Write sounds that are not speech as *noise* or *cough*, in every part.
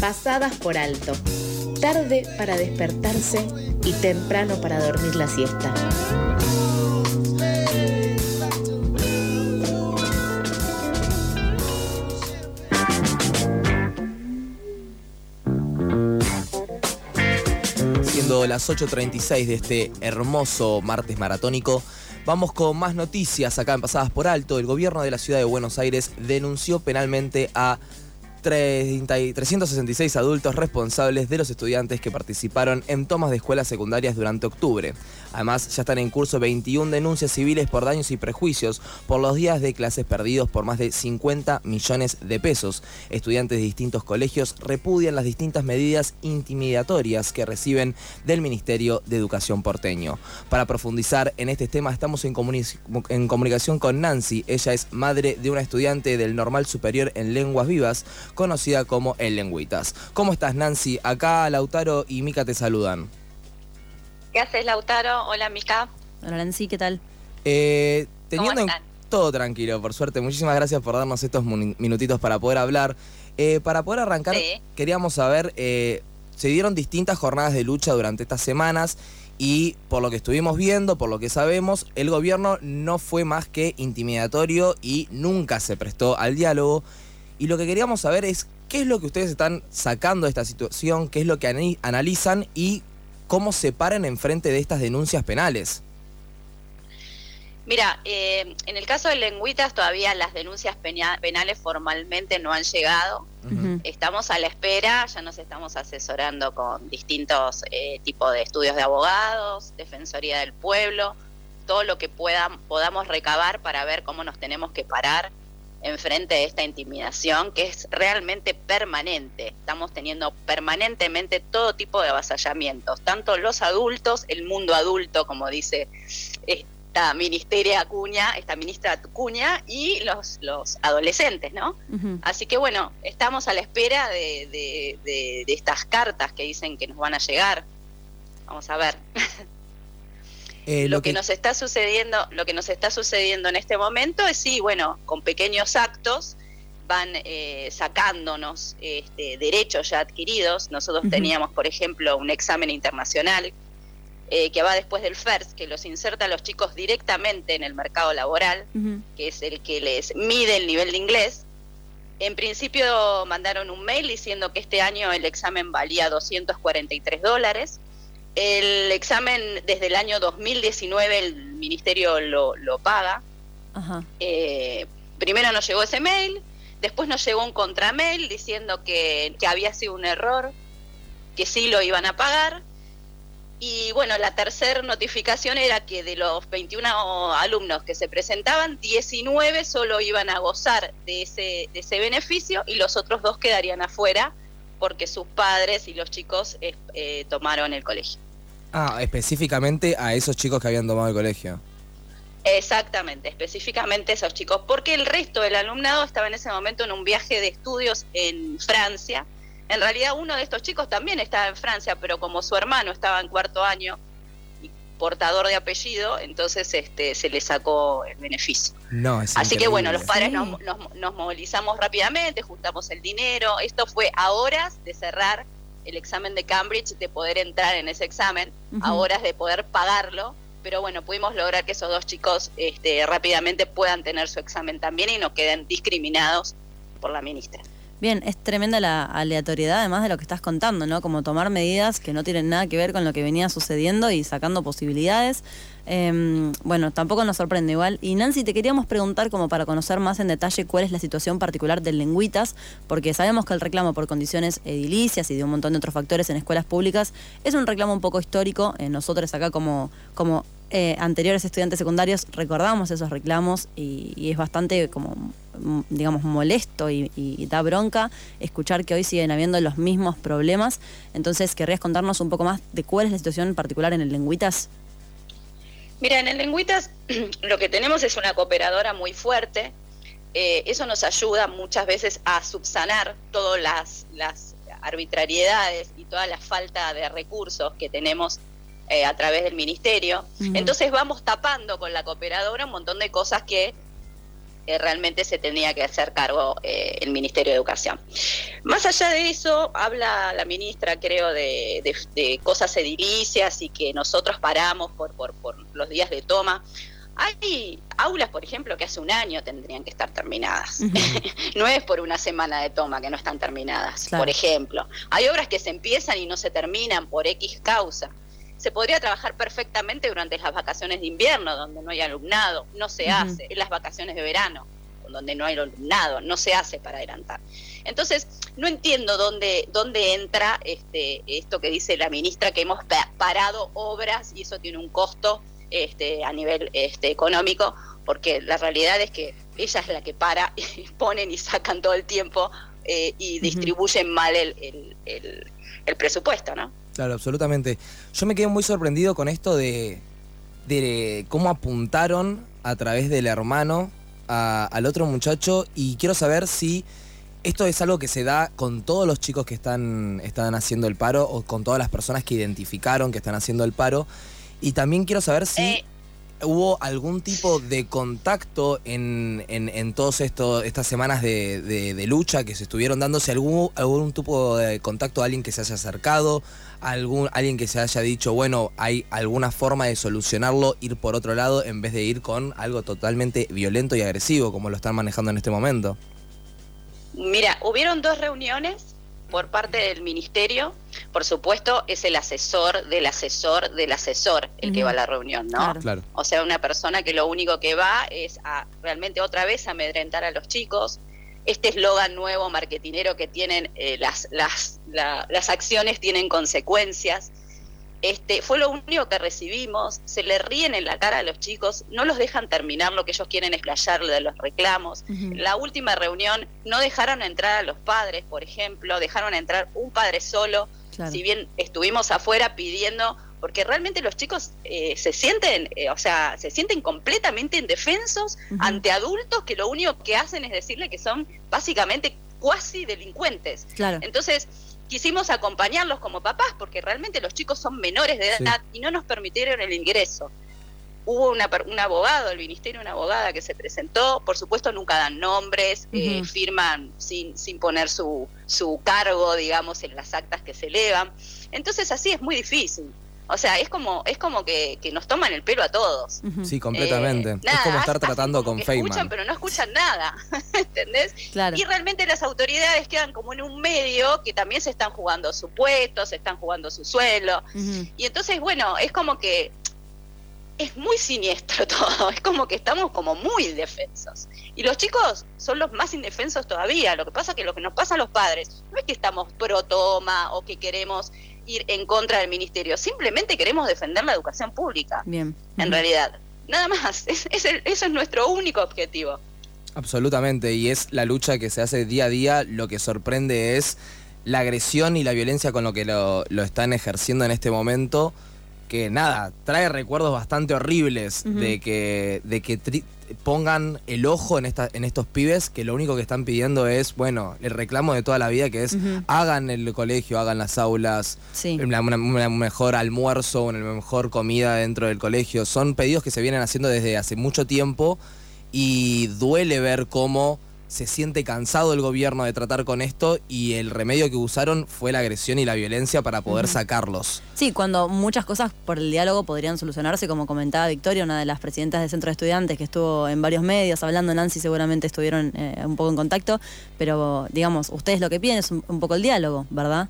pasadas por alto, tarde para despertarse y temprano para dormir la siesta. Siendo las 8.36 de este hermoso martes maratónico, vamos con más noticias acá en Pasadas por Alto. El gobierno de la ciudad de Buenos Aires denunció penalmente a 366 adultos responsables de los estudiantes que participaron en tomas de escuelas secundarias durante octubre. Además, ya están en curso 21 denuncias civiles por daños y prejuicios por los días de clases perdidos por más de 50 millones de pesos. Estudiantes de distintos colegios repudian las distintas medidas intimidatorias que reciben del Ministerio de Educación porteño. Para profundizar en este tema estamos en, en comunicación con Nancy. Ella es madre de una estudiante del Normal Superior en Lenguas Vivas conocida como El Lengüitas. ¿Cómo estás, Nancy? Acá Lautaro y Mica te saludan. ¿Qué haces, Lautaro? Hola, Mica. Hola, Nancy, ¿qué tal? Eh, teniendo todo tranquilo, por suerte. Muchísimas gracias por darnos estos minutitos para poder hablar. Eh, para poder arrancar, queríamos saber, eh, se dieron distintas jornadas de lucha durante estas semanas y por lo que estuvimos viendo, por lo que sabemos, el gobierno no fue más que intimidatorio y nunca se prestó al diálogo. Y lo que queríamos saber es qué es lo que ustedes están sacando de esta situación, qué es lo que analizan y cómo se paran enfrente de estas denuncias penales. Mira, eh, en el caso de Lengüitas todavía las denuncias penales formalmente no han llegado. Estamos a la espera, ya nos estamos asesorando con distintos eh, tipos de estudios de abogados, Defensoría del Pueblo, todo lo que puedan, podamos recabar para ver cómo nos tenemos que parar enfrente de esta intimidación que es realmente permanente. Estamos teniendo permanentemente todo tipo de avasallamientos, tanto los adultos, el mundo adulto, como dice esta ministeria Acuña, esta ministra Acuña, y los, los adolescentes, ¿no? Así que bueno, estamos a la espera de, de estas cartas que dicen que nos van a llegar. Vamos a ver. *laughs* Eh, lo, que... nos está sucediendo, lo que nos está sucediendo en este momento es sí, bueno, con pequeños actos van eh, sacándonos este, derechos ya adquiridos. Nosotros teníamos, por ejemplo, un examen internacional eh, que va después del FIRST, que los inserta a los chicos directamente en el mercado laboral, que es el que les mide el nivel de inglés. En principio mandaron un mail diciendo que este año el examen valía 243 dólares el examen desde el año 2019 el ministerio lo, lo paga. Eh, primero nos llegó ese mail, después nos llegó un contramail diciendo que, que había sido un error, que sí lo iban a pagar. Y bueno, la tercera notificación era que de los 21 alumnos que se presentaban, 19 solo iban a gozar de ese, de ese beneficio y los otros dos quedarían afuera porque sus padres y los chicos eh, tomaron el colegio. Ah, específicamente a esos chicos que habían tomado el colegio. Exactamente, específicamente esos chicos, porque el resto del alumnado estaba en ese momento en un viaje de estudios en Francia. En realidad uno de estos chicos también estaba en Francia, pero como su hermano estaba en cuarto año y portador de apellido, entonces este se le sacó el beneficio. No, Así que bueno, los padres nos, nos movilizamos rápidamente, juntamos el dinero. Esto fue a horas de cerrar el examen de Cambridge, de poder entrar en ese examen, a horas de poder pagarlo, pero bueno, pudimos lograr que esos dos chicos este, rápidamente puedan tener su examen también y no queden discriminados por la ministra. Bien, es tremenda la aleatoriedad además de lo que estás contando, ¿no? Como tomar medidas que no tienen nada que ver con lo que venía sucediendo y sacando posibilidades. Em, bueno, tampoco nos sorprende igual. Y Nancy, te queríamos preguntar como para conocer más en detalle cuál es la situación particular del Lengüitas, porque sabemos que el reclamo por condiciones edilicias y de un montón de otros factores en escuelas públicas es un reclamo un poco histórico. Eh, nosotros acá como, como eh, anteriores estudiantes secundarios recordamos esos reclamos y, es bastante como digamos molesto y, da bronca escuchar que hoy siguen habiendo los mismos problemas entonces querrías contarnos un poco más de cuál es la situación particular en el Lengüitas Mira, en el Lengüitas *clears throat* lo que tenemos es una cooperadora muy fuerte. Eh, eso nos ayuda muchas veces a subsanar todas las, las arbitrariedades y toda la falta de recursos que tenemos eh, a través del ministerio. Entonces vamos tapando con la cooperadora un montón de cosas que eh, realmente se tenía que hacer cargo eh, el Ministerio de Educación. Más allá de eso, habla la ministra, creo, de, cosas edilicias y que nosotros paramos por, por, los días de toma. Hay aulas, por ejemplo, que hace un año tendrían que estar terminadas. *laughs* no es por una semana de toma que no están terminadas, por ejemplo. Hay obras que se empiezan y no se terminan por X causa se podría trabajar perfectamente durante las vacaciones de invierno, donde no hay alumnado, no se hace, en las vacaciones de verano, donde no hay alumnado, no se hace para adelantar. Entonces, no entiendo dónde, dónde entra este, esto que dice la ministra, que hemos parado obras y eso tiene un costo este, a nivel este, económico, porque la realidad es que ella es la que para, *laughs* y ponen y sacan todo el tiempo eh, y distribuyen mal el, el, el presupuesto, ¿no? Claro, absolutamente. Yo me quedé muy sorprendido con esto de, cómo apuntaron a través del hermano al otro muchacho y quiero saber si esto es algo que se da con todos los chicos que están, están haciendo el paro o con todas las personas que identificaron que están haciendo el paro. Y también quiero saber si... Eh, ¿Hubo algún tipo de contacto en, en, todas estas semanas de, lucha que se estuvieron dándose? ¿Algún, ¿Algún tipo de contacto alguien que se haya acercado? Algún, ¿Alguien que se haya dicho, bueno, hay alguna forma de solucionarlo, ir por otro lado en vez de ir con algo totalmente violento y agresivo como lo están manejando en este momento? Mira, hubieron dos reuniones por parte del ministerio, por supuesto, es el asesor del asesor del asesor el que va a la reunión, ¿no? Claro. O sea, una persona que lo único que va es a realmente otra vez amedrentar a los chicos. Este eslogan nuevo marketinero que tienen eh, las, las, las acciones tienen consecuencias. Este, fue lo único que recibimos, se le ríen en la cara a los chicos, no los dejan terminar lo que ellos quieren explayarle de los reclamos. La última reunión no dejaron entrar a los padres, por ejemplo, dejaron entrar un padre solo, si bien estuvimos afuera pidiendo, porque realmente los chicos eh, se sienten, eh, o sea, se sienten completamente indefensos ante adultos que lo único que hacen es decirle que son básicamente cuasi delincuentes. Entonces, quisimos acompañarlos como papás porque realmente los chicos son menores de edad y no nos permitieron el ingreso. Hubo una, un abogado, el ministerio, una abogada que se presentó, por supuesto nunca dan nombres, eh, firman sin, sin poner su, su cargo, digamos, en las actas que se elevan. Entonces así es muy difícil. O sea, es como es como que, nos toman el pelo a todos. Sí, completamente. Eh, es como estar tratando con Feynman. Escuchan, pero no escuchan nada, *laughs* ¿entendés? Y realmente las autoridades quedan como en un medio que también se están jugando su puesto, se están jugando su suelo. Y entonces, bueno, es como que es muy siniestro *laughs* todo, es como que estamos como muy indefensos. Y los chicos son los más indefensos todavía. Lo que pasa es que lo que nos pasa a los padres no es que estamos pro toma o que queremos ir en contra del ministerio, simplemente queremos defender la educación pública. Bien. En realidad, nada más, *laughs* es, eso es nuestro único objetivo. Absolutamente, y es la lucha que se hace día a día, lo que sorprende es la agresión y la violencia con lo que lo, lo están ejerciendo en este momento que nada, trae recuerdos bastante horribles de que, de que pongan el ojo en, esta, en estos pibes que lo único que están pidiendo es, bueno, el reclamo de toda la vida que es hagan el colegio, hagan las aulas, un mejor almuerzo, una mejor comida dentro del colegio. Son pedidos que se vienen haciendo desde hace mucho tiempo y duele ver cómo se siente cansado el gobierno de tratar con esto y el remedio que usaron fue la agresión y la violencia para poder sacarlos. Sí, cuando muchas cosas por el diálogo podrían solucionarse, como comentaba Victoria, una de las presidentas del centro de estudiantes que estuvo en varios medios hablando, Nancy seguramente estuvieron eh, un poco en contacto, pero digamos, ustedes lo que piden es un, poco el diálogo, ¿verdad?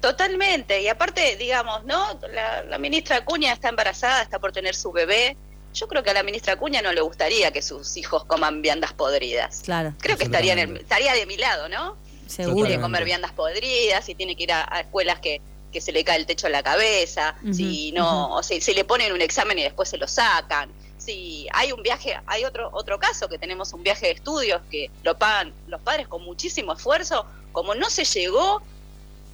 Totalmente, y aparte, digamos, ¿no? La, la ministra Acuña está embarazada, está por tener su bebé, yo creo que a la ministra Acuña no le gustaría que sus hijos coman viandas podridas. Claro. Creo que estaría, estaría de mi lado, ¿no? Seguro. Quiere comer viandas podridas, y tiene que ir a, escuelas que, que, se le cae el techo a la cabeza, si no, o si, le ponen un examen y después se lo sacan. Si hay un viaje, hay otro otro caso que tenemos un viaje de estudios que lo pagan los padres con muchísimo esfuerzo, como no se llegó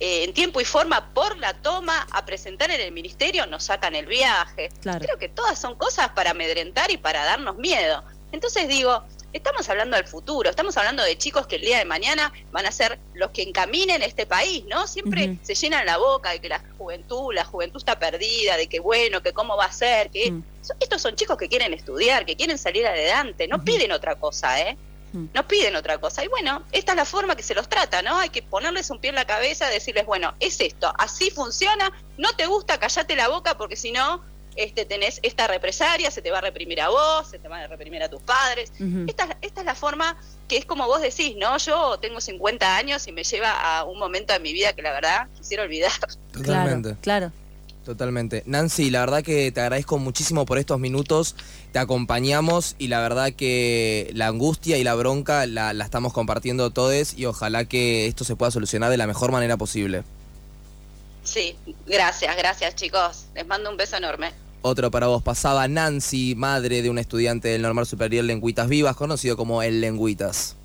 eh, en tiempo y forma por la toma a presentar en el ministerio, nos sacan el viaje. Creo que todas son cosas para amedrentar y para darnos miedo. Entonces digo, estamos hablando del futuro, estamos hablando de chicos que el día de mañana van a ser los que encaminen este país, ¿no? Siempre se llenan la boca de que la juventud, la juventud está perdida, de que bueno, que cómo va a ser, que mm. estos son chicos que quieren estudiar, que quieren salir adelante, no piden otra cosa, ¿eh? No piden otra cosa. Y bueno, esta es la forma que se los trata, ¿no? Hay que ponerles un pie en la cabeza, decirles, bueno, es esto, así funciona, no te gusta, callate la boca porque si no, este, tenés esta represaria, se te va a reprimir a vos, se te va a reprimir a tus padres. esta, esta es la forma que es como vos decís, ¿no? Yo tengo 50 años y me lleva a un momento de mi vida que la verdad quisiera olvidar. Totalmente. claro. Totalmente. Nancy, la verdad que te agradezco muchísimo por estos minutos, te acompañamos y la verdad que la angustia y la bronca la, la estamos compartiendo todos y ojalá que esto se pueda solucionar de la mejor manera posible. Sí, gracias, gracias chicos. Les mando un beso enorme. Otro para vos. Pasaba Nancy, madre de un estudiante del Normal Superior Lengüitas Vivas, conocido como el Lengüitas.